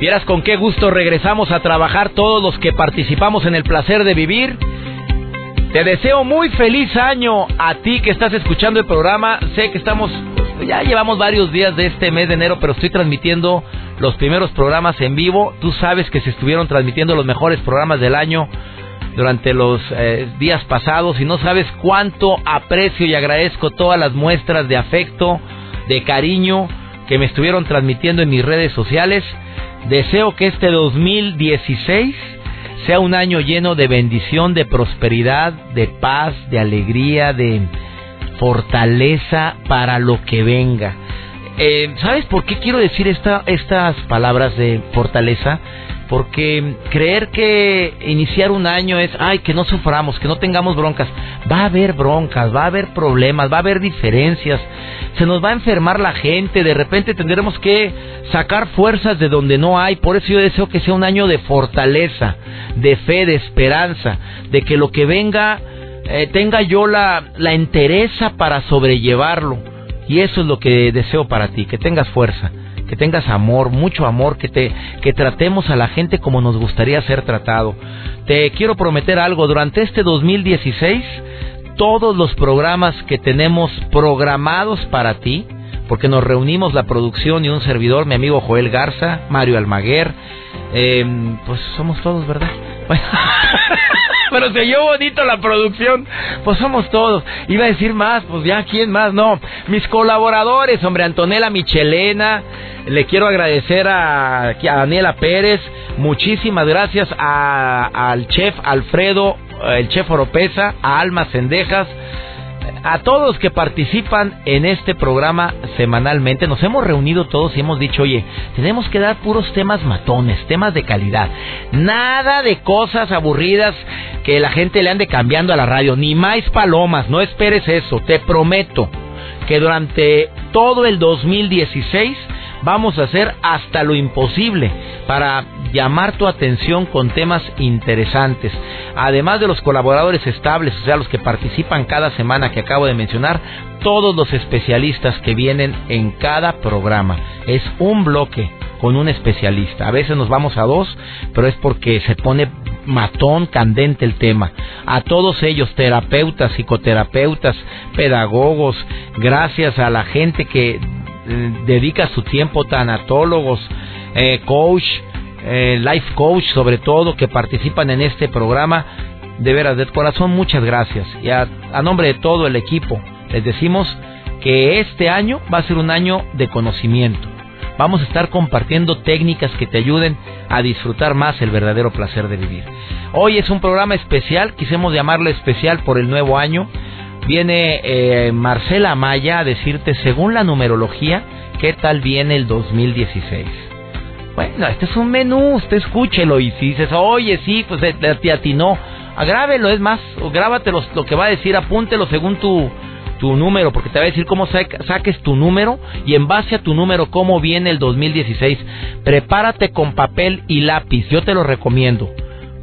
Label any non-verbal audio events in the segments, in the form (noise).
Vieras con qué gusto regresamos a trabajar todos los que participamos en el placer de vivir. Te deseo muy feliz año a ti que estás escuchando el programa. Sé que estamos, ya llevamos varios días de este mes de enero, pero estoy transmitiendo los primeros programas en vivo. Tú sabes que se estuvieron transmitiendo los mejores programas del año durante los eh, días pasados y no sabes cuánto aprecio y agradezco todas las muestras de afecto, de cariño que me estuvieron transmitiendo en mis redes sociales. Deseo que este 2016 sea un año lleno de bendición, de prosperidad, de paz, de alegría, de fortaleza para lo que venga. Eh, ¿Sabes por qué quiero decir esta, estas palabras de fortaleza? Porque creer que iniciar un año es, ay, que no suframos, que no tengamos broncas. Va a haber broncas, va a haber problemas, va a haber diferencias, se nos va a enfermar la gente, de repente tendremos que sacar fuerzas de donde no hay. Por eso yo deseo que sea un año de fortaleza, de fe, de esperanza, de que lo que venga eh, tenga yo la, la entereza para sobrellevarlo. Y eso es lo que deseo para ti, que tengas fuerza que tengas amor, mucho amor, que te que tratemos a la gente como nos gustaría ser tratado. Te quiero prometer algo, durante este 2016 todos los programas que tenemos programados para ti, porque nos reunimos la producción y un servidor, mi amigo Joel Garza, Mario Almaguer, eh, pues somos todos, ¿verdad? (laughs) pero se oyó bonito la producción. Pues somos todos. Iba a decir más, pues ya, ¿quién más? No. Mis colaboradores, hombre, Antonella Michelena. Le quiero agradecer a, a Daniela Pérez. Muchísimas gracias al chef Alfredo, el chef Oropesa, a Alma Cendejas a todos que participan en este programa semanalmente. Nos hemos reunido todos y hemos dicho, oye, tenemos que dar puros temas matones, temas de calidad. Nada de cosas aburridas que la gente le ande cambiando a la radio. Ni más palomas, no esperes eso. Te prometo que durante todo el 2016 vamos a hacer hasta lo imposible para llamar tu atención con temas interesantes. Además de los colaboradores estables, o sea, los que participan cada semana que acabo de mencionar, todos los especialistas que vienen en cada programa. Es un bloque con un especialista. A veces nos vamos a dos, pero es porque se pone matón, candente el tema. A todos ellos, terapeutas, psicoterapeutas, pedagogos, gracias a la gente que dedica su tiempo, tanatólogos, eh, coach, eh, life coach sobre todo, que participan en este programa. De veras, de corazón, muchas gracias. Y a, a nombre de todo el equipo, les decimos que este año va a ser un año de conocimiento. Vamos a estar compartiendo técnicas que te ayuden a disfrutar más el verdadero placer de vivir. Hoy es un programa especial, quisimos llamarlo especial por el nuevo año. Viene eh, Marcela Amaya a decirte, según la numerología, qué tal viene el 2016. Bueno, este es un menú, usted escúchelo y si dices, oye, sí, pues eh, te atinó, agrábelo, es más, o grábate lo que va a decir, apúntelo según tu, tu número, porque te va a decir cómo saques tu número y en base a tu número cómo viene el 2016. Prepárate con papel y lápiz, yo te lo recomiendo.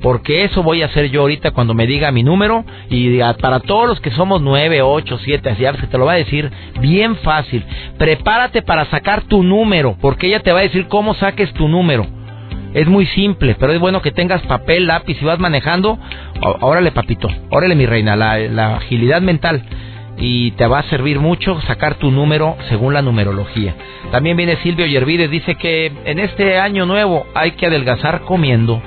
Porque eso voy a hacer yo ahorita cuando me diga mi número y para todos los que somos 9, 8, 7, así se te lo va a decir bien fácil. Prepárate para sacar tu número, porque ella te va a decir cómo saques tu número. Es muy simple, pero es bueno que tengas papel, lápiz y vas manejando. Órale, papito, órale, mi reina, la, la agilidad mental y te va a servir mucho sacar tu número según la numerología. También viene Silvio Yervides, dice que en este año nuevo hay que adelgazar comiendo.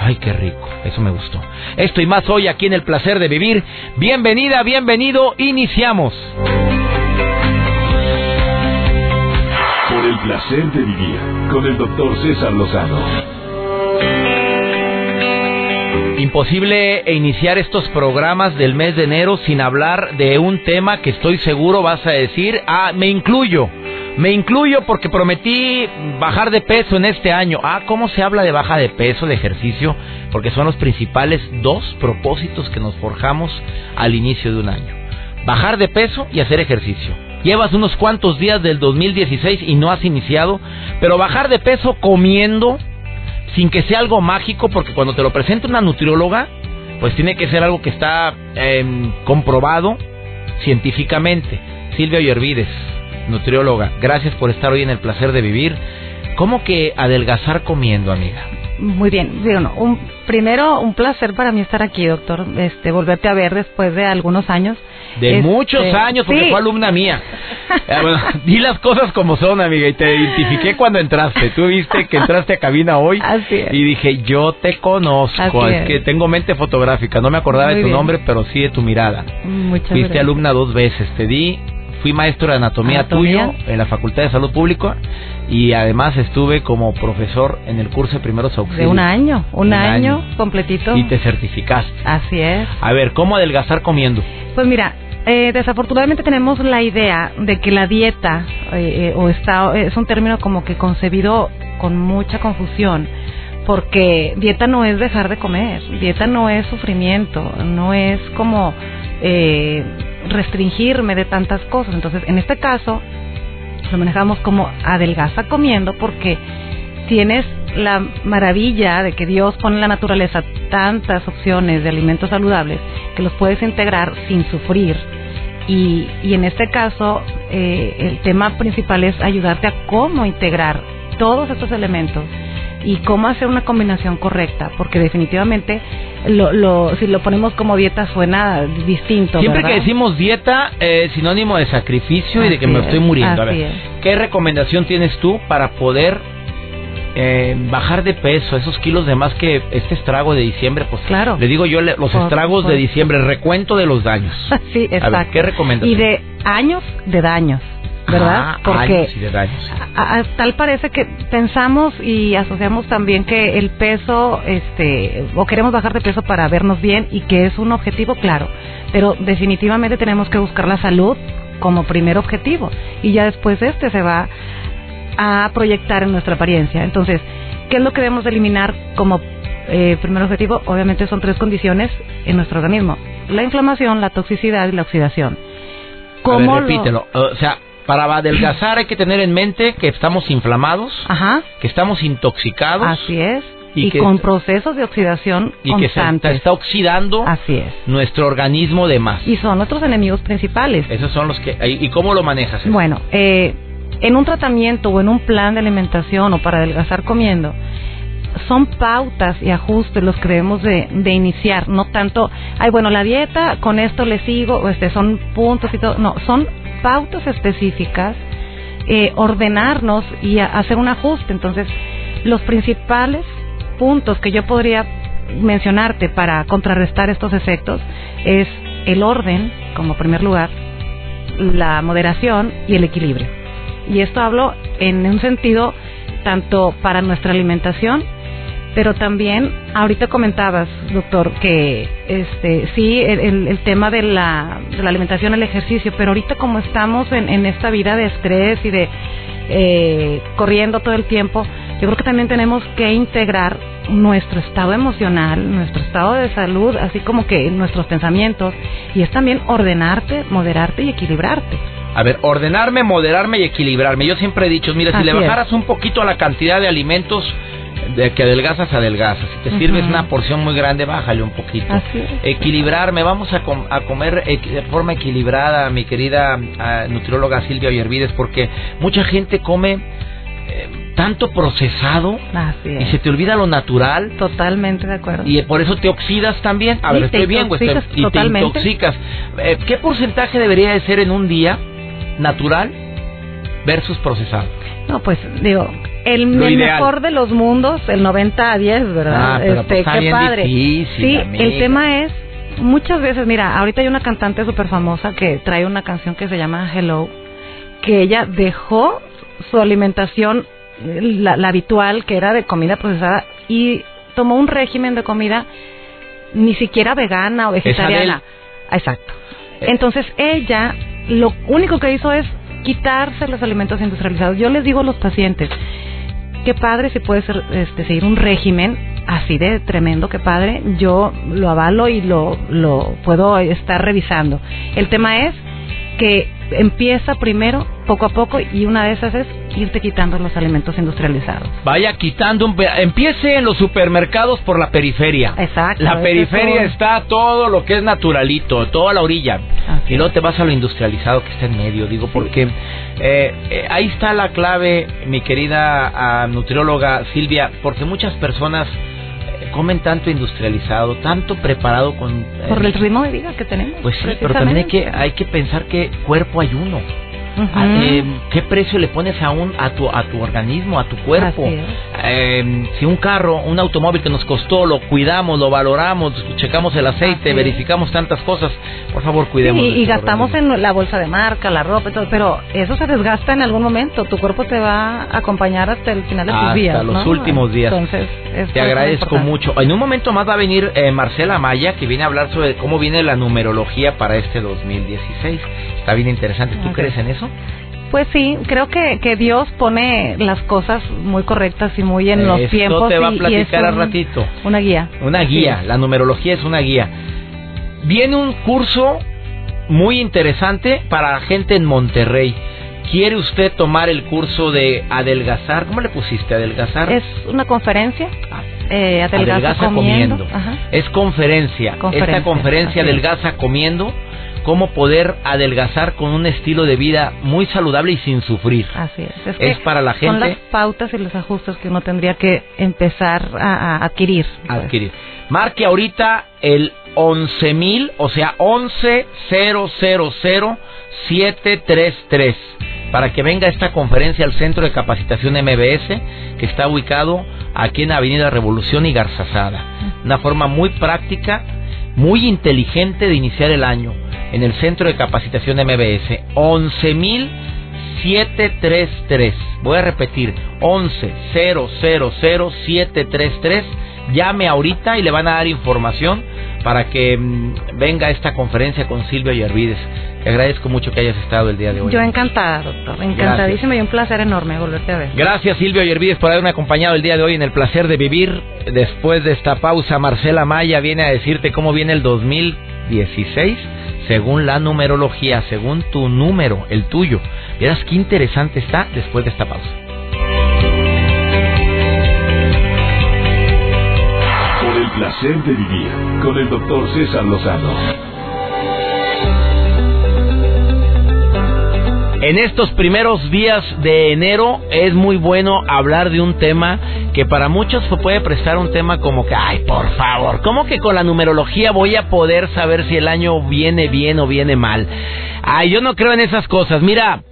Ay, qué rico, eso me gustó. Esto y más hoy aquí en El Placer de Vivir. Bienvenida, bienvenido, iniciamos. Por el placer de vivir con el doctor César Lozano. Imposible iniciar estos programas del mes de enero sin hablar de un tema que estoy seguro vas a decir, ah, me incluyo. Me incluyo porque prometí bajar de peso en este año. Ah, ¿cómo se habla de baja de peso, de ejercicio? Porque son los principales dos propósitos que nos forjamos al inicio de un año. Bajar de peso y hacer ejercicio. Llevas unos cuantos días del 2016 y no has iniciado, pero bajar de peso comiendo sin que sea algo mágico, porque cuando te lo presenta una nutrióloga, pues tiene que ser algo que está em, comprobado científicamente. Silvia Yervides, nutrióloga, gracias por estar hoy en el placer de vivir. ¿Cómo que adelgazar comiendo, amiga? Muy bien, un, primero un placer para mí estar aquí, doctor, este, volverte a ver después de algunos años. De este, muchos años, porque fue alumna mía. Eh, (laughs) bueno, di las cosas como son, amiga, y te identifiqué cuando entraste. Tú viste que entraste a cabina hoy y dije, yo te conozco. es, que tengo mente fotográfica, no me acordaba de tu nombre, pero sí de tu mirada. Muchas Fuiste alumna dos veces, te di fui maestro de anatomía, tuyo en la Facultad de Salud Pública y además estuve como profesor en el curso de primeros auxilios. De un año, un, año, completito. Y te certificaste. Así es. A ver, ¿cómo adelgazar comiendo? Pues mira, eh, desafortunadamente tenemos la idea de que la dieta eh, eh, o está es un término como que concebido con mucha confusión porque dieta no es dejar de comer, dieta no es sufrimiento, no es como eh, restringirme de tantas cosas. Entonces, en este caso, lo manejamos como adelgaza comiendo porque tienes la maravilla de que Dios pone en la naturaleza tantas opciones de alimentos saludables que los puedes integrar sin sufrir. Y, y en este caso, eh, el tema principal es ayudarte a cómo integrar todos estos elementos y cómo hacer una combinación correcta, porque definitivamente lo, lo, si lo ponemos como dieta suena distinto. Siempre que decimos dieta, es sinónimo de sacrificio y de que me estoy muriendo. A ver, ¿qué recomendación tienes tú para poder eh, bajar de peso, esos kilos de más que este estrago de diciembre, pues claro. Le digo yo los estragos de diciembre, recuento de los daños. (laughs) sí, exacto. ¿Qué recomendación? Y de años de daños. ¿Verdad? Ah, Porque tal parece que pensamos y asociamos también que el peso, este, o queremos bajar de peso para vernos bien y que es un objetivo, claro, pero definitivamente tenemos que buscar la salud como primer objetivo y ya después este se va a proyectar en nuestra apariencia. Entonces, ¿qué es lo que debemos eliminar como eh, primer objetivo? Obviamente son tres condiciones en nuestro organismo: la inflamación, la toxicidad y la oxidación. ¿Cómo repítelo. O sea, para adelgazar hay que tener en mente que estamos inflamados, que estamos intoxicados. Así es. Y, con procesos de oxidación y que se está, oxidando Así es. nuestro organismo de más. Y son nuestros enemigos principales. Esos son los que... ¿Y cómo lo manejas? Bueno, eh, en un tratamiento o en un plan de alimentación o para adelgazar comiendo, son pautas y ajustes los que debemos de, de, iniciar, no tanto, ay, bueno, la dieta, con esto le sigo, o este, son puntos y todo, no, son pautas específicas, eh, ordenarnos y hacer un ajuste. Entonces, los principales puntos que yo podría mencionarte para contrarrestar estos efectos es el orden, como primer lugar, la moderación y el equilibrio. Y esto hablo en un sentido tanto para nuestra alimentación pero también ahorita comentabas, doctor, que este sí, el, el tema de la, de la, alimentación, el ejercicio, pero ahorita como estamos en, en esta vida de estrés y de eh, corriendo todo el tiempo, yo creo que también tenemos que integrar nuestro estado emocional, nuestro estado de salud, así como que nuestros pensamientos, y es también ordenarte, moderarte y equilibrarte. A ver, ordenarme, moderarme y equilibrarme. Yo siempre he dicho, mira, si le bajaras un poquito a la cantidad de alimentos, de que adelgazas, adelgazas. Si te sirves una porción muy grande, bájale un poquito. Equilibrarme, vamos a, a comer de forma equilibrada, mi querida ah, nutrióloga Silvia Yervides, porque mucha gente come eh, tanto procesado y se te olvida lo natural. Totalmente de acuerdo. Y por eso te oxidas también. A ver, estoy bien, güey. Y te intoxicas. Eh, ¿Qué porcentaje debería de ser en un día natural versus procesado? No, pues digo, el, mejor de los mundos, el 90 a 10, ¿verdad? Ah, este, pues qué padre. sí, el tema es muchas veces, mira, ahorita hay una cantante súper famosa que trae una canción que se llama Hello, que ella dejó su alimentación, la, habitual, que era de comida procesada, y tomó un régimen de comida ni siquiera vegana o vegetariana. Exacto. Eh. Entonces ella lo único que hizo es quitarse los alimentos industrializados. Yo les digo a los pacientes, qué padre si puedes este, seguir un régimen así de tremendo, qué padre, yo lo avalo y lo, lo puedo estar revisando. El tema es que empieza primero poco a poco y una de esas es irte quitando los alimentos industrializados. Vaya quitando, un, empiece en los supermercados por la periferia. Exacto. La periferia está todo lo que es naturalito, toda la orilla. y luego te vas a lo industrializado que está en medio, digo, porque eh, eh, ahí está la clave, mi querida uh, nutrióloga Silvia, porque muchas personas comen tanto industrializado, tanto preparado con... Por el ritmo de vida que tenemos. Pues sí, pero también hay que, hay que pensar que cuerpo hay uno. Ah, eh, ¿Qué precio le pones a, un, a, tu, a tu organismo, a tu cuerpo? Eh, si un carro, un automóvil que nos costó, lo cuidamos, lo valoramos, checamos el aceite, verificamos tantas cosas, por favor cuidemos. y, gastamos en la bolsa de marca, la ropa, todo, pero eso se desgasta en algún momento. Tu cuerpo te va a acompañar hasta el final de tus días. Hasta los últimos días. Entonces, te agradezco mucho. En un momento más va a venir eh, Marcela Maya, que viene a hablar sobre cómo viene la numerología para este 2016. Está bien interesante. ¿Tú crees en eso? Pues sí, creo que, que Dios pone las cosas muy correctas y muy en los tiempos. te va a platicar a ratito. Una guía. Una guía. La numerología es una guía. Viene un curso muy interesante para gente en Monterrey. ¿Quiere usted tomar el curso de adelgazar? ¿Cómo le pusiste adelgazar? Es una conferencia. Ah, eh, adelgaza, comiendo. Es conferencia. Esta conferencia adelgaza comiendo cómo poder adelgazar con un estilo de vida muy saludable y sin sufrir. Así es. Es, para la gente. Son las pautas y los ajustes que uno tendría que empezar a, adquirir. Pues. Adquirir. Marque ahorita el 11.000, o sea, 11.000.733 para que venga esta conferencia al Centro de Capacitación MBS, que está ubicado aquí en Avenida Revolución y Garzazada. Una forma muy práctica, muy inteligente de iniciar el año en el Centro de Capacitación MBS. 11.733. Voy a repetir, 11.000.733. Llame ahorita y le van a dar información para que mm, venga esta conferencia con Silvia Yervides. Te agradezco mucho que hayas estado el día de hoy. Yo encantada, doctor. Encantadísima y un placer enorme volverte a ver. Gracias, Silvia Yervides, por haberme acompañado el día de hoy en el placer de vivir. Después de esta pausa, Marcela Maya viene a decirte cómo viene el 2016 según la numerología, según tu número, el tuyo. Verás qué interesante está después de esta pausa. Placer de vivir con el doctor César Lozano. En estos primeros días de enero es muy bueno hablar de un tema que para muchos puede prestar un tema como que, ay, por favor, ¿cómo que con la numerología voy a poder saber si el año viene bien o viene mal? Ay, yo no creo en esas cosas. Mira,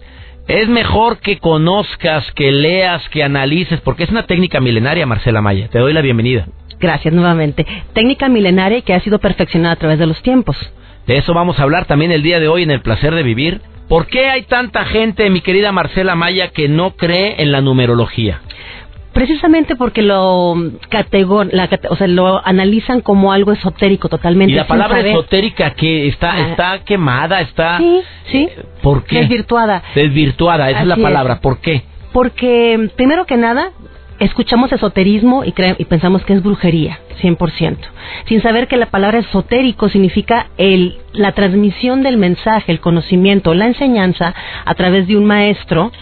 es mejor que conozcas, que leas, que analices, porque es una técnica milenaria, Marcela Maya. Te doy la bienvenida. Gracias nuevamente. Técnica milenaria que ha sido perfeccionada a través de los tiempos. De eso vamos a hablar también el día de hoy en el placer de vivir ¿Por qué hay tanta gente, mi querida Marcela Maya, que no cree en la numerología? Precisamente porque lo categor, o sea, lo analizan como algo esotérico totalmente. Y la palabra esotérica que está ah. está quemada, está Sí, sí. ¿Por qué? Desvirtuada. Desvirtuada, esa es la palabra. ¿Por qué? Porque primero que nada escuchamos esoterismo y, y pensamos que es brujería, 100%, sin saber que la palabra esotérico significa el, la transmisión del mensaje, el conocimiento, la enseñanza a través de un maestro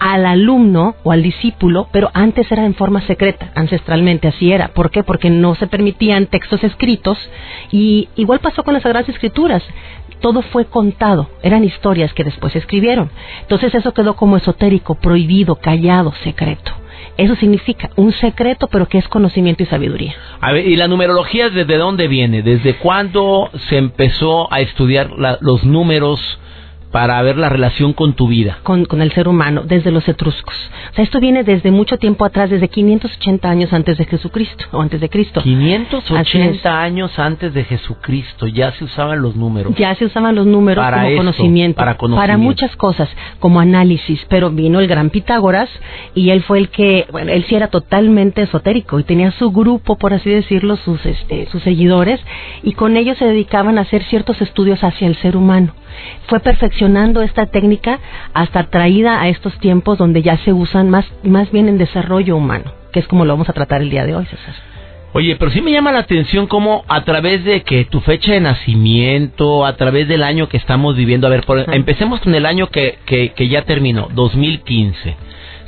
al alumno o al discípulo, pero antes era en forma secreta, ancestralmente así era. ¿Por qué? Porque no se permitían textos escritos y igual pasó con las Sagradas Escrituras. Todo fue contado, eran historias que después escribieron. Entonces eso quedó como esotérico, prohibido, callado, secreto. Eso significa un secreto, pero que es conocimiento y sabiduría. A ver, ¿y la numerología desde dónde viene? ¿Desde cuándo se empezó a estudiar los números? Para ver la relación con tu vida. Con, con, el ser humano, desde los etruscos. O sea, esto viene desde mucho tiempo atrás, desde 580 años antes de Jesucristo, o antes de Cristo. 580 años antes de Jesucristo, ya se usaban los números. Ya se usaban los números como conocimiento, para conocimiento. Para muchas cosas, como análisis, pero vino el gran Pitágoras y él fue el que, bueno, él sí era totalmente esotérico y tenía su grupo, por así decirlo, sus, este, sus seguidores, y con ellos se dedicaban a hacer ciertos estudios hacia el ser humano fue perfeccionando esta técnica hasta traída a estos tiempos donde ya se usan más, más bien en desarrollo humano, que es como lo vamos a tratar el día de hoy, César. Oye, pero sí me llama la atención cómo a través de que tu fecha de nacimiento, a través del año que estamos viviendo, a ver, empecemos con el año que, que, que ya terminó, 2015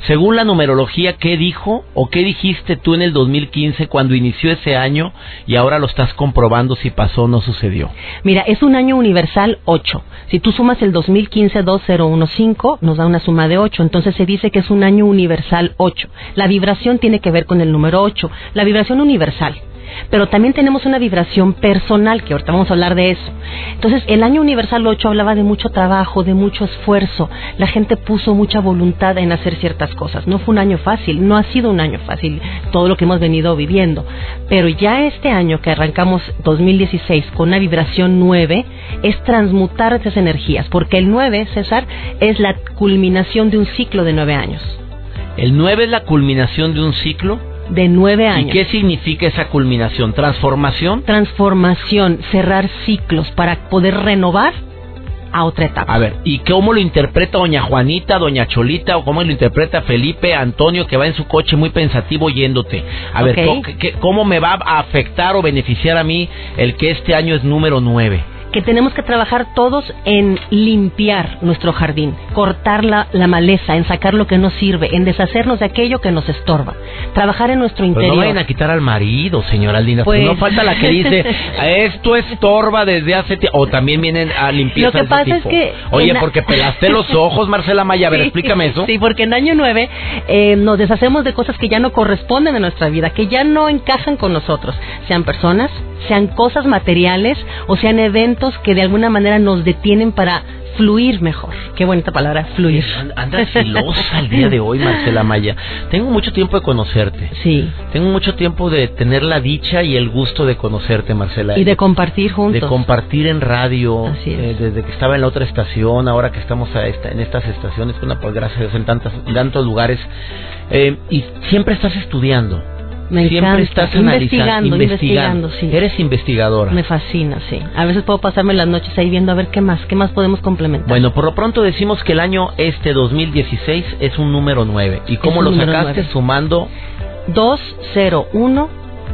según la numerología, ¿qué dijo o qué dijiste tú en el 2015 cuando inició ese año y ahora lo estás comprobando si pasó o no sucedió? Mira, es un año universal 8. Si tú sumas el 2015 2015, nos da una suma de 8. Entonces se dice que es un año universal 8. La vibración tiene que ver con el número 8. La vibración universal pero también tenemos una vibración personal, que ahorita vamos a hablar de eso. Entonces, el año universal 8 hablaba de mucho trabajo, de mucho esfuerzo, la gente puso mucha voluntad en hacer ciertas cosas. No fue un año fácil, no ha sido un año fácil todo lo que hemos venido viviendo, pero ya este año que arrancamos 2016 con una vibración 9 es transmutar esas energías, porque el 9, César, es la culminación de un ciclo de 9 años. ¿El 9 es la culminación de un ciclo? De nueve años. ¿Y qué significa esa culminación? ¿Transformación? Transformación, cerrar ciclos para poder renovar a otra etapa. A ver, ¿y cómo lo interpreta doña Juanita, doña Cholita, o cómo lo interpreta Felipe, Antonio, que va en su coche muy pensativo yéndote? A ver, ¿cómo, me va a afectar o beneficiar a mí el que este año es número nueve? Que tenemos que trabajar todos en limpiar nuestro jardín, cortar la, maleza, en sacar lo que no sirve, en deshacernos de aquello que nos estorba, trabajar en nuestro interior. Pero no vayan a quitar al marido, señora Aldina, pues... no falta la que dice, (laughs) esto estorba desde hace tiempo, o también vienen a limpiar. Lo que pasa es que... Oye, porque pelaste los (laughs) ojos, Marcela Maya, a ver, explícame eso. Sí, porque en año 9 eh, nos deshacemos de cosas que ya no corresponden a nuestra vida, que ya no encajan con nosotros, sean personas, sean cosas materiales o sean eventos que de alguna manera nos detienen para fluir mejor. Qué bonita palabra, fluir. Anda filosa el día de hoy, Marcela Maya. Tengo mucho tiempo de conocerte. Sí. Tengo mucho tiempo de tener la dicha y el gusto de conocerte, Marcela. Y de compartir juntos. De compartir en radio. Así eh, desde que estaba en la otra estación, ahora que estamos a esta, en estas estaciones, una pues gracias a Dios en, tantas, en tantos lugares. Eh, y siempre estás estudiando me Siempre encanta. estás investigando, investigando, sí. Eres investigadora. Me fascina, sí. A veces puedo pasarme las noches ahí viendo a ver qué más, qué más podemos complementar. Bueno, por lo pronto decimos que el año este 2016 es un número 9. ¿Y cómo lo sacaste? Sumando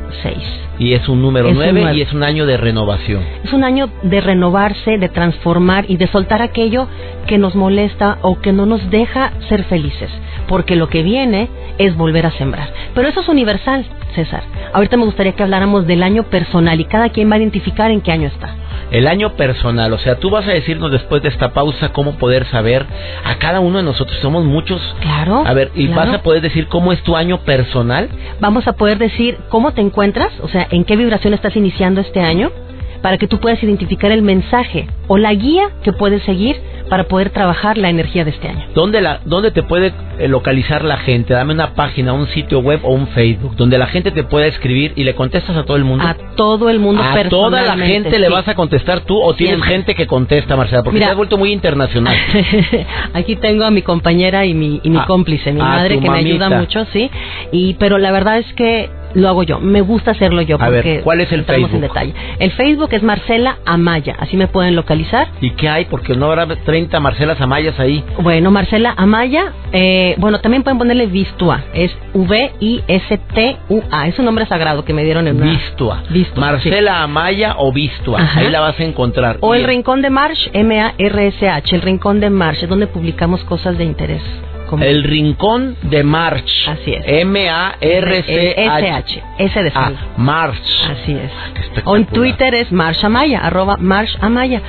2016. Y es un número 9 y es un año de renovación. Es un año de renovarse, de transformar y de soltar aquello que nos molesta o que no nos deja ser felices. Porque lo que viene es volver a sembrar. Pero eso es universal, César. Ahorita me gustaría que habláramos del año personal y cada quien va a identificar en qué año está. El año personal, o sea, tú vas a decirnos después de esta pausa cómo poder saber a cada uno de nosotros, somos muchos. Claro. A ver, ¿y vas a poder decir cómo es tu año personal? Vamos a poder decir cómo te encuentras, o sea, en qué vibración estás iniciando este año, para que tú puedas identificar el mensaje o la guía que puedes seguir para poder trabajar la energía de este año. ¿Dónde, la, dónde te puede eh, localizar la gente? Dame una página, un sitio web o un Facebook donde la gente te pueda escribir y le contestas a todo el mundo. A todo el mundo A toda la gente le vas a contestar tú o tienes gente que contesta, Marcela, porque te has vuelto muy internacional. (laughs) Aquí tengo a mi compañera y mi, y mi cómplice, mi madre, que me ayuda mucho, sí. Y, pero la verdad es que lo hago yo. Me gusta hacerlo yo. A ver, ¿cuál es el Facebook? en detalle. El Facebook es Marcela Amaya. Así me pueden localizar. ¿Y qué hay? Porque no habrá 30 Marcelas Amayas ahí. Bueno, Marcela Amaya. Eh, bueno, también pueden ponerle Vistua. Es V-I-S-T-U-A. Es un nombre sagrado que me dieron en Vistua. Vistua. Marcela Amaya o Vistua. Ahí la vas a encontrar. O el Rincón de Marsh, M-A-R-S-H. El Rincón de Marsh, es donde publicamos cosas de interés. El Rincón de March. Así es. M-A-R-C-H. S de ah, March. Así es. o en Twitter es March Amaya, arroba March Amaya.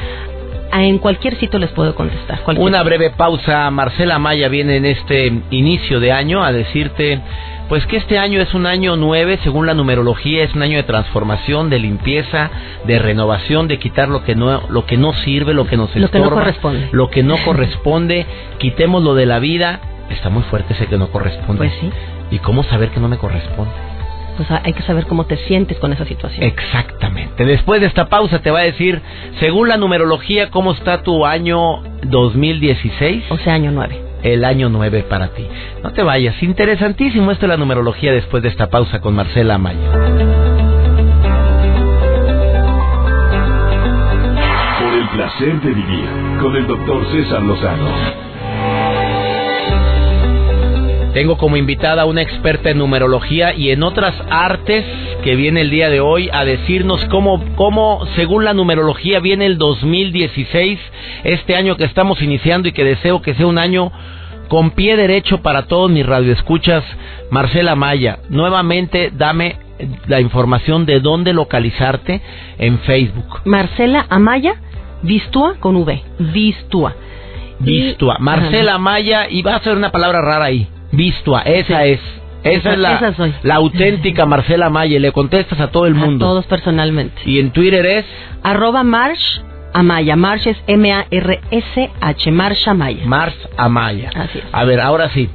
Ah, en cualquier sitio les puedo contestar. Una breve pausa. Marcela Amaya viene en este inicio de año a decirte pues que este año es un año nueve, según la numerología, es un año de transformación, de limpieza, de renovación, de quitar lo que no, lo que no sirve, lo que nos estorba, lo que no corresponde, lo que no corresponde, quitemos lo de la vida. Está muy fuerte ese que no corresponde. Pues sí. ¿Y cómo saber que no me corresponde? Pues hay que saber cómo te sientes con esa situación. Exactamente. Después de esta pausa te va a decir, según la numerología, cómo está tu año 2016. O sea, año nueve el año 9 para ti. No te vayas, interesantísimo esto es la numerología después de esta pausa con Marcela Amaya. placer de vivir con el doctor César Lozano. Tengo como invitada a una experta en numerología y en otras artes que viene el día de hoy a decirnos cómo, cómo según la numerología viene el 2016, este año que estamos iniciando y que deseo que sea un año con pie derecho para todos mis radioescuchas. Marcela Maya, nuevamente dame la información de dónde localizarte en Facebook. Marcela Amaya, Vistua con V, Vistua. Vistua. Marcela Amaya, y va a ser una palabra rara ahí. Vistua, esa es. Esa, es la, la auténtica (laughs) Marcela Amaya. Le contestas a todo el mundo. A todos personalmente. Y en Twitter es. Arroba Marsh Amaya. Marsh es M-A-R-S-H. Marsh Amaya. Marsh Amaya. Así es. A ver, ahora sí.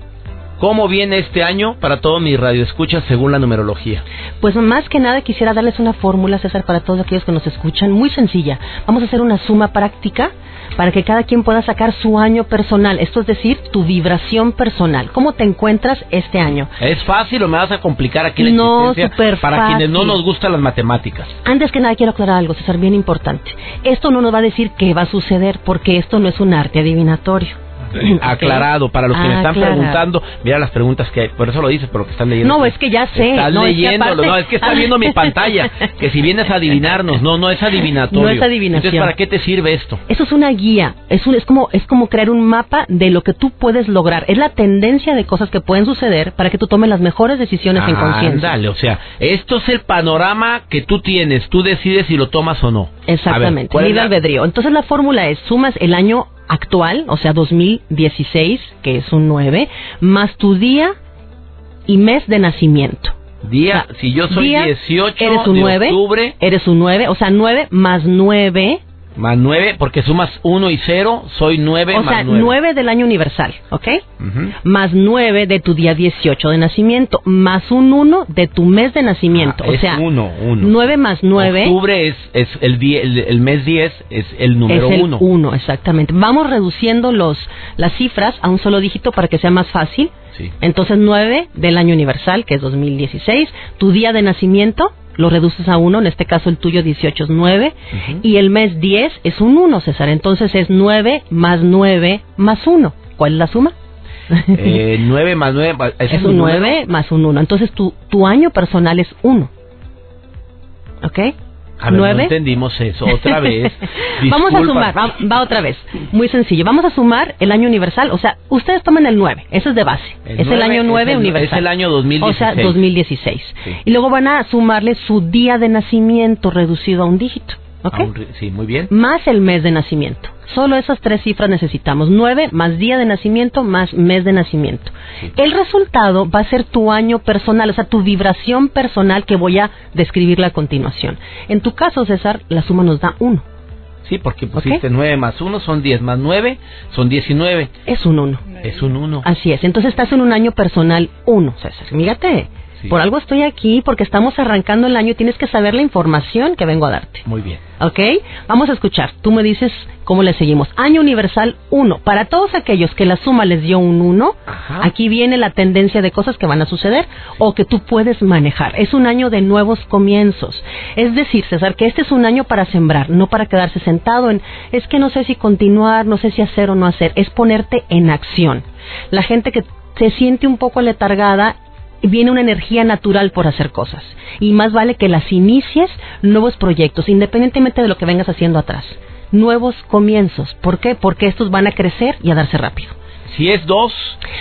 ¿Cómo viene este año para todos mis radioescuchas según la numerología? Pues más que nada quisiera darles una fórmula, César, para todos aquellos que nos escuchan, muy sencilla. Vamos a hacer una suma práctica para que cada quien pueda sacar su año personal, esto es decir, tu vibración personal. ¿Cómo te encuentras este año? ¿Es fácil o me vas a complicar aquí la no, super para quienes no nos gustan las matemáticas? Antes que nada quiero aclarar algo, César, bien importante. Esto no nos va a decir qué va a suceder porque esto no es un arte adivinatorio. (laughs) aclarado para los que me están preguntando. Mira las preguntas que hay, por eso lo dices, por lo que están leyendo. No, es que ya sé. Estás leyendo, no, es que está viendo mi (laughs) pantalla. Que si vienes a adivinarnos, no, no es adivinatorio. No es adivinación. Entonces, ¿para qué te sirve esto? Eso es una guía, es, un, es, como, es como crear un mapa de lo que tú puedes lograr. Es la tendencia de cosas que pueden suceder para que tú tomes las mejores decisiones en conciencia. Dale, o sea, esto es el panorama que tú tienes, tú decides si lo tomas o no. Exactamente, libre albedrío. Entonces la fórmula es, sumas el año actual, o sea, 2016, que es un 9, más tu día y mes de nacimiento. Día, si yo soy 18 eres un de 9, octubre. Eres un 9, o sea, 9 más 9 más 9, porque sumas 1 y 0, soy 9 o más sea, 9. 9 del año universal, ¿ok? Más 9 de tu día 18 de nacimiento, más un 1 de tu mes de nacimiento. Ah, o es sea, 1, 1. 9 más 9. Octubre es, es el, die, el, el, mes 10, es el número 1. Es el 1, exactamente. Vamos reduciendo los, las cifras a un solo dígito para que sea más fácil. Sí. Entonces, 9 del año universal, que es 2016. Tu día de nacimiento, lo reduces a 1, en este caso el tuyo 18 es 9, uh -huh. y el mes 10 es un 1, César. Entonces es 9 más 9 más 1. ¿Cuál es la suma? Eh, (laughs) 9 más 9 es, es un 9 número? más un 1. Entonces tu, tu año personal es 1. ¿Ok? A ver, 9. no entendimos eso otra vez. (laughs) Vamos a sumar, va, va, otra vez. Muy sencillo. Vamos a sumar el año universal. O sea, ustedes toman el 9. Eso es de base. El es 9, el año 9 es el, universal. Es el año 2016. O sea, 2016. Sí. Y luego van a sumarle su día de nacimiento reducido a un dígito. ¿Ok? Un, sí, muy bien. Más el mes de nacimiento. Solo esas tres cifras necesitamos. 9 más día de nacimiento más mes de nacimiento. El resultado va a ser tu año personal, o sea, tu vibración personal que voy a describirla a continuación. En tu caso, César, la suma nos da 1. Sí, porque pusiste 9 más 1 son 10, más 9 son 19. Es un 1. Es un 1. Así es. Entonces estás en un año personal 1, César. Mírate. Sí. Por algo estoy aquí, porque estamos arrancando el año y tienes que saber la información que vengo a darte. Muy bien. ¿Ok? Vamos a escuchar. Tú me dices cómo le seguimos. Año universal 1. Para todos aquellos que la suma les dio un 1, aquí viene la tendencia de cosas que van a suceder o que tú puedes manejar. Es un año de nuevos comienzos. Es decir, César, que este es un año para sembrar, no para quedarse sentado en, es que no sé si continuar, no sé si hacer o no hacer. Es ponerte en acción. La gente que se siente un poco letargada viene una energía natural por hacer cosas. Y más vale que las inicies nuevos proyectos, independientemente de lo que vengas haciendo atrás. Nuevos comienzos. ¿Por qué? Porque estos van a crecer y a darse rápido. Si es dos.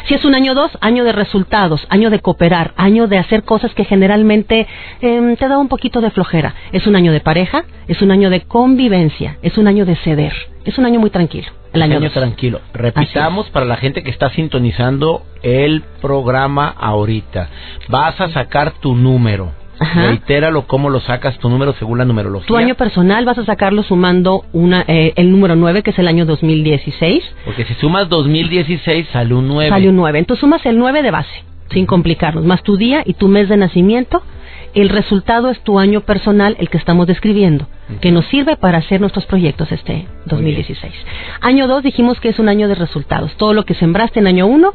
Si es un año dos, año de resultados, año de cooperar, año de hacer cosas que generalmente eh, te da un poquito de flojera. Es un año de pareja, es un año de convivencia, es un año de ceder, es un año muy tranquilo. El año, año tranquilo. Repitamos para la gente que está sintonizando el programa ahorita. Vas a sacar tu número. Ajá. Reitéralo cómo lo sacas tu número según la numerología. Tu año personal vas a sacarlo sumando una, eh, el número 9, que es el año 2016. Porque si sumas 2016 sale un 9. Sale un 9. Entonces sumas el 9 de base, sin complicarnos, más tu día y tu mes de nacimiento. El resultado es tu año personal, el que estamos describiendo, que nos sirve para hacer nuestros proyectos este 2016. Año 2 dijimos que es un año de resultados. Todo lo que sembraste en año 1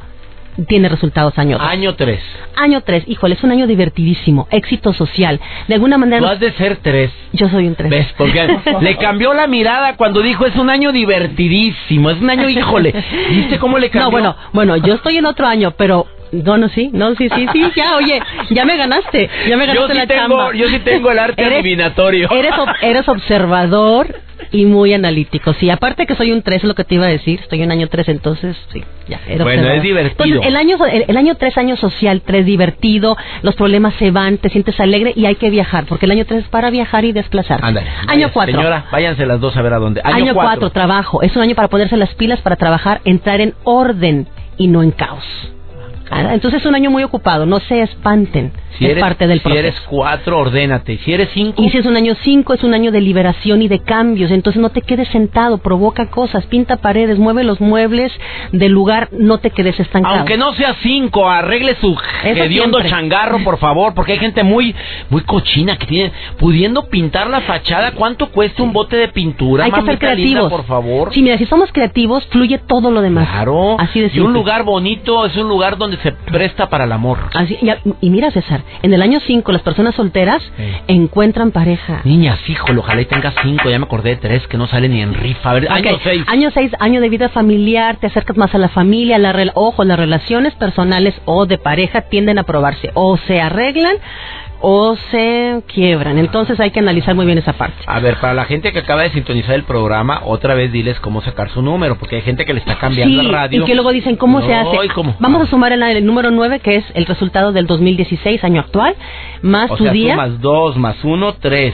tiene resultados año 3. Año 3. Año 3, híjole, es un año divertidísimo, éxito social. De alguna manera... Tú has de ser 3. Yo soy un 3. ¿Ves? Porque (laughs) le cambió la mirada cuando dijo es un año divertidísimo, es un año, híjole. (laughs) ¿Viste cómo le cambió? No, bueno, bueno, yo estoy en otro año, pero no, no, sí, no, sí, sí, sí, ya, oye, ya me ganaste, ya me ganaste yo sí la tengo, chamba. Yo sí tengo el arte Eres- adivinatorio. Eres, eres observador y muy analítico. Sí, aparte que soy un 3, es lo que te iba a decir, estoy en año 3, entonces, sí, ya, eres Bueno, observador. es divertido. Entonces, el año, el, el año 3, año social, 3, divertido, los problemas se van, te sientes alegre y hay que viajar, porque el año 3 es para viajar y desplazar. Ándale. Año Vaya, 4. Señora, váyanse las dos a ver a dónde. Año 4, cuatro. trabajo. Es un año para ponerse las pilas, para trabajar, entrar en orden y no en caos. Ah, Entonces es un año muy ocupado, no se espanten. Si es eres, parte del si proceso. eres cuatro, ordénate. Si eres cinco, Y si es un año 5, es un año de liberación y de cambios. Entonces no te quedes sentado, provoca cosas, pinta paredes, mueve los muebles del lugar, no te quedes estancado. aunque no sea cinco, arregle su hediondo siempre. changarro, por favor, porque hay gente muy muy cochina que tiene, pudiendo pintar la fachada, ¿cuánto cuesta un bote de pintura? Hay que ser linda, creativos. por favor. Sí, mira, si somos creativos, fluye todo lo demás. Claro. Así de y un simple. lugar bonito es un lugar donde se presta para el amor. Así, y, y mira, César, en el año 5 las personas solteras Sí. encuentran pareja. Niñas, híjole, ojalá y tengas cinco, ya me acordé de tres que no salen ni en rifa. A ver, año Ok, seis. Año 6, año de vida familiar, te acercas más a la familia, la ojo, las relaciones personales o de pareja tienden a probarse, o se arreglan o se quiebran. Entonces hay que analizar muy bien esa parte. A ver, para la gente que acaba de sintonizar el programa, otra vez diles cómo sacar su número, porque hay gente que le está cambiando Sí, el radio. y que luego dicen cómo se hace. ¿cómo? Vamos a sumar el, el número 9, que es el resultado del 2016, año actual, más O tu sea, día. más dos, más uno, tres,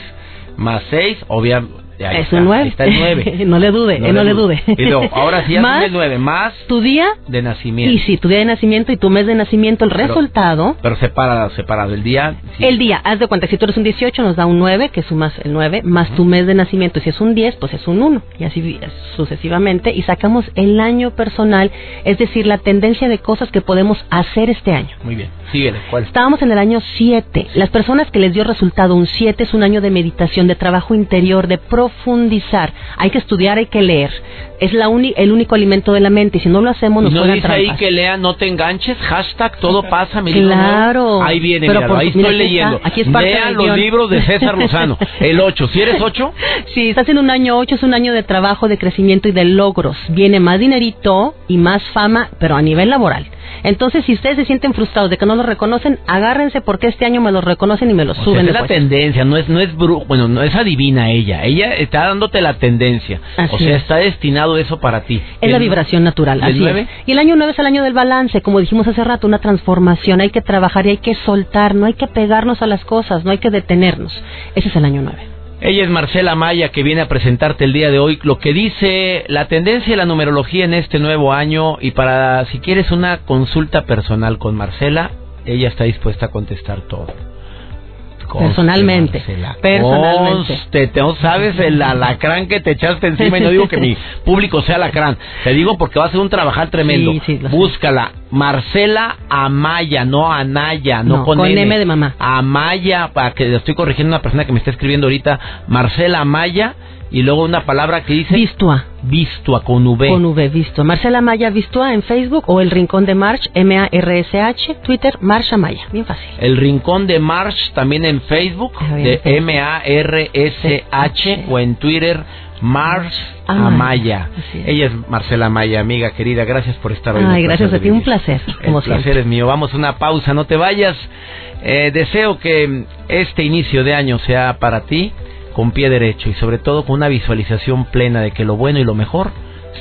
más seis, obviamente. Ahí es está, un 9. Ahí está el nueve. (laughs) no le dude, eh, no, le dude. Y luego, ahora sí, ya (laughs) más el nueve, más tu día de nacimiento. y sí, tu día de nacimiento y tu mes de nacimiento, el Pero- resultado. Pero separado, separado. El día. sí. El día, haz de cuenta, si tú eres un 18 nos da un 9, que sumas el 9, más tu mes de nacimiento. Si es un 10, pues es un 1, y así sucesivamente. Y sacamos el año personal, es decir, la tendencia de cosas que podemos hacer este año. Muy bien. Síguele. ¿Cuál? Estábamos en el año 7. Las personas que les dio resultado un 7 es un año de meditación, de trabajo interior, de profundizar. Hay que estudiar, hay que leer. Es la uni- el único alimento de la mente. Y si no lo hacemos, ¿Y nos no dice ahí trampas. que lean, no te enganches? Hashtag todo pasa, mi Claro. Ahí viene, Pero míralo, por- ahí mira, estoy está, leyendo. aquí es parte Lean del los guion. libros de César Lozano. (laughs) El 8. ¿Si eres 8? Sí, estás en un año 8, es un año de trabajo, de crecimiento y de logros. Viene más dinerito y más fama, pero a nivel laboral. Entonces, si ustedes se sienten frustrados de que no lo reconocen, agárrense porque este año me lo reconocen y me lo O sea, suben. es la tendencia, no es, no es bru- bueno, no es adivina ella. Ella está dándote la tendencia. Así o sea, es. está destinado eso para ti. Es la vibración natural, ¿El así es. Y el año 9 es el año del balance, como dijimos hace rato, una transformación. Hay que trabajar y hay que soltar, no hay que pegarnos a las cosas, no hay que detenernos. Ese es el año 9. Ella es Marcela Maya que viene a presentarte el día de hoy lo que dice la tendencia de la numerología en este nuevo año y para si quieres una consulta personal con Marcela, ella está dispuesta a contestar todo. Personalmente, Marcela, (laughs) personalmente. te- no sabes el alacrán que te echaste encima y no digo que mi (laughs) público sea alacrán, te digo porque va a ser un trabajar tremendo. Sí, sí, lo sé. Búscala, Marcela Amaya, no Anaya, no, No, con, con N. M de mamá. Amaya, para que estoy corrigiendo a una persona que me está escribiendo ahorita, Marcela Amaya, y luego una palabra que dice Vistua, Vistua con V. con V, Vistua. Marcela Maya Vistua en Facebook o El Rincón de March, M-A-R-S-H, Twitter, Marcha Maya. Bien fácil. El Rincón de March también en Facebook, Ah, de. M-A-R-S-H, o en Twitter, March Amaya. Ella es Marcela Amaya, amiga querida. Gracias por estar hoy. Ay, gracias a ti, un placer, El como placer siempre. es mío. Vamos a una pausa, no te vayas. Eh, deseo que este inicio de año sea para ti con pie derecho y sobre todo con una visualización plena de que lo bueno y lo mejor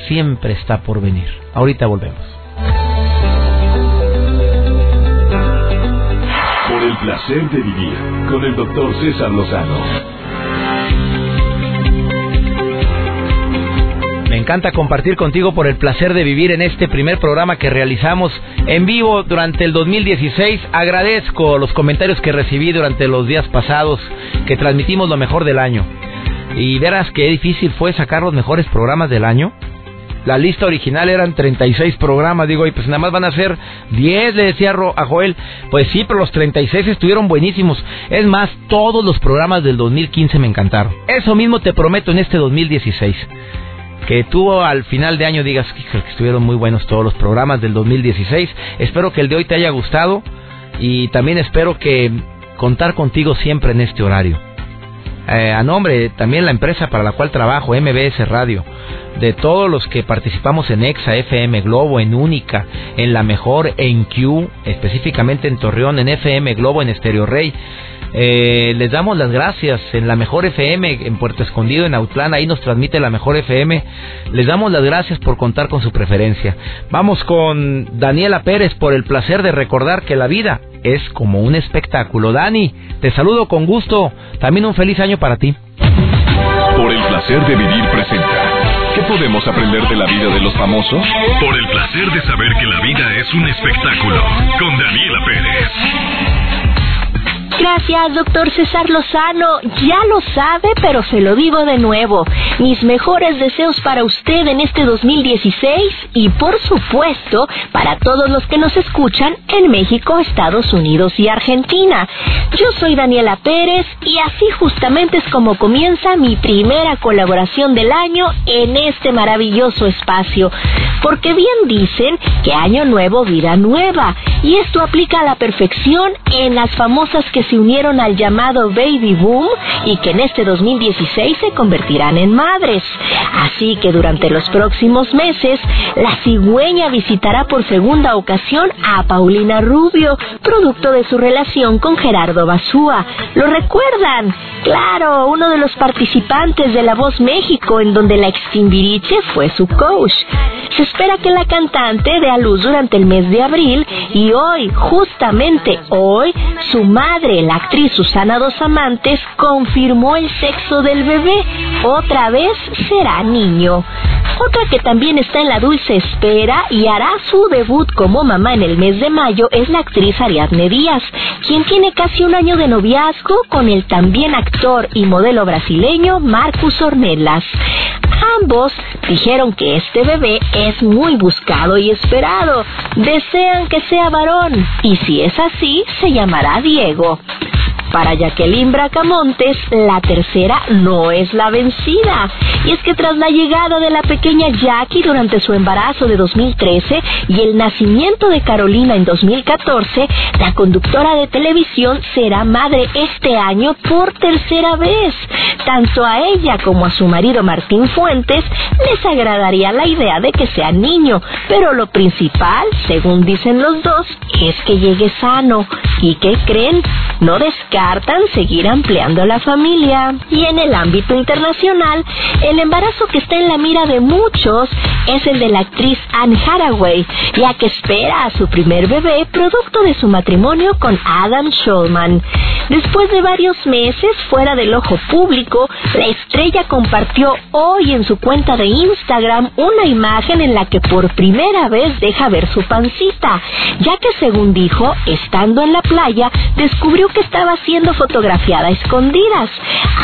siempre está por venir. Ahorita volvemos. Por el placer de vivir con el doctor César Lozano. Encanta compartir contigo por el placer de vivir en este primer programa que realizamos en vivo durante el 2016. Agradezco los comentarios que recibí durante los días pasados que transmitimos lo mejor del año. Y verás qué difícil fue sacar los mejores programas del año. La lista original eran 36 programas, digo, y pues nada más van a ser 10, le decía a Joel. Pues sí, pero los 36 estuvieron buenísimos. Es más, todos los programas del 2015 me encantaron. Eso mismo te prometo en este 2016. Que tú al final de año digas que estuvieron muy buenos todos los programas del 2016. Espero que el de hoy te haya gustado y también espero que contar contigo siempre en este horario. Eh, a nombre también la empresa para la cual trabajo, MBS Radio, de todos los que participamos en EXA, FM Globo, en Única, en La Mejor, en Q, específicamente en Torreón, en FM Globo, en Estéreo Rey. Eh, les damos las gracias en la mejor FM en Puerto Escondido, en Autlán, ahí nos transmite la mejor FM. Les damos las gracias por contar con su preferencia. Vamos con Daniela Pérez por el placer de recordar que la vida es como un espectáculo. Dani, te saludo con gusto. También un feliz año para ti. Por el placer de vivir presenta. ¿Qué podemos aprender de la vida de los famosos? Por el placer de saber que la vida es un espectáculo. Con Daniela Pérez. Gracias, doctor César Lozano. Ya lo sabe, pero se lo digo de nuevo. Mis mejores deseos para usted en este 2016 y, por supuesto, para todos los que nos escuchan en México, Estados Unidos y Argentina. Yo soy Daniela Pérez y así justamente es como comienza mi primera colaboración del año en este maravilloso espacio. Porque bien dicen que año nuevo, vida nueva. Y esto aplica a la perfección en las famosas que se unieron al llamado Baby Boom y que en este 2016 se convertirán en madres. Así que durante los próximos meses, la cigüeña visitará por segunda ocasión a Paulina Rubio, producto de su relación con Gerardo Basúa. ¿Lo recuerdan? Claro, uno de los participantes de La Voz México, en donde la extimbiriche fue su coach. Espera que la cantante dé a luz durante el mes de abril y hoy, justamente hoy, su madre, la actriz Susana Dos Amantes, confirmó el sexo del bebé. Otra vez será niño. Otra que también está en la dulce espera y hará su debut como mamá en el mes de mayo es la actriz Ariadne Díaz, quien tiene casi un año de noviazgo con el también actor y modelo brasileño Marcus Ornelas. Ambos dijeron que este bebé es muy buscado y esperado. Desean que sea varón y si es así, se llamará Diego. Para Jacqueline Bracamontes, la tercera no es la vencida. Y es que tras la llegada de la pequeña Jackie durante su embarazo de 2013 y el nacimiento de Carolina en 2014, la conductora de televisión será madre este año por tercera vez. Tanto a ella como a su marido Martín Fuentes les agradaría la idea de que sea niño, pero lo principal, según dicen los dos, es que llegue sano. ¿Y qué creen? No descartan seguir ampliando la familia. Y en el ámbito internacional, el embarazo que está en la mira de muchos es el de la actriz Anne Hathaway, ya que espera a su primer bebé producto de su matrimonio con Adam Schulman. Después de varios meses fuera del ojo público, la estrella compartió hoy en su cuenta de Instagram una imagen en la que por primera vez deja ver su pancita, ya que según dijo, estando en la playa, descubrió que estaba siendo fotografiada a escondidas.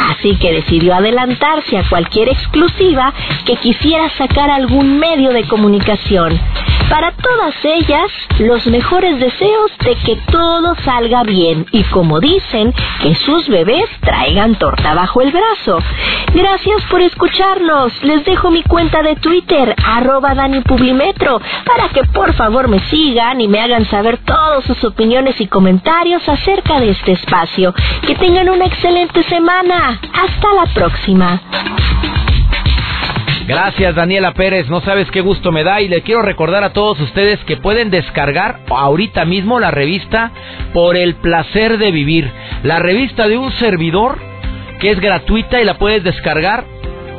Así que decidió adelantarse a cualquier exclusiva que quisiera sacar algún medio de comunicación. Para todas ellas, los mejores deseos de que todo salga bien y como dicen, que sus bebés traigan torta bajo el brazo. Gracias por escucharnos. Les dejo mi cuenta de Twitter, arroba Dani Publimetro, para que por favor me sigan y me hagan saber todas sus opiniones y comentarios acerca de este espacio. Que tengan una excelente semana. Hasta la próxima. Gracias Daniela Pérez, no sabes qué gusto me da. Y le quiero recordar a todos ustedes que pueden descargar ahorita mismo la revista Por el placer de vivir, la revista de un servidor que es gratuita y la puedes descargar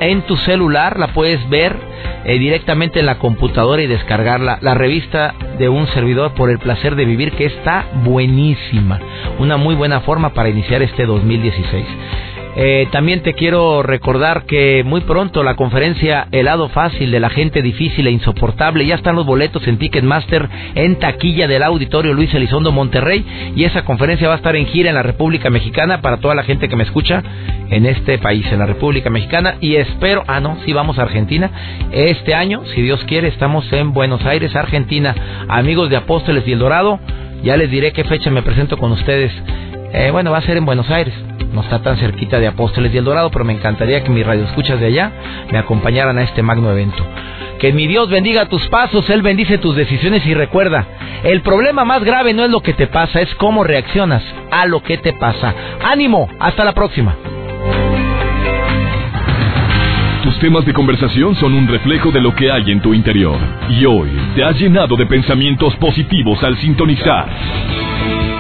en tu celular, la puedes ver eh, directamente en la computadora y descargarla, la revista de un servidor por el placer de vivir que está buenísima, una muy buena forma para iniciar este 2016. Eh, también te quiero recordar que muy pronto la conferencia El lado fácil de la gente difícil e insoportable ya están los boletos en Ticketmaster en taquilla del auditorio Luis Elizondo Monterrey y esa conferencia va a estar en gira en la República Mexicana para toda la gente que me escucha en este país, en la República Mexicana y espero, ah no, sí vamos a Argentina este año, si Dios quiere, estamos en Buenos Aires, Argentina, amigos de Apóstoles y El Dorado, ya les diré qué fecha me presento con ustedes. Eh, bueno, va a ser en Buenos Aires no está tan cerquita de Apóstoles y El Dorado, pero me encantaría que mis radioescuchas de allá me acompañaran a este magno evento. Que mi Dios bendiga tus pasos, Él bendice tus decisiones y recuerda, el problema más grave no es lo que te pasa, es cómo reaccionas a lo que te pasa. Ánimo, hasta la próxima. Tus temas de conversación son un reflejo de lo que hay en tu interior. Y hoy te has llenado de pensamientos positivos al sintonizar.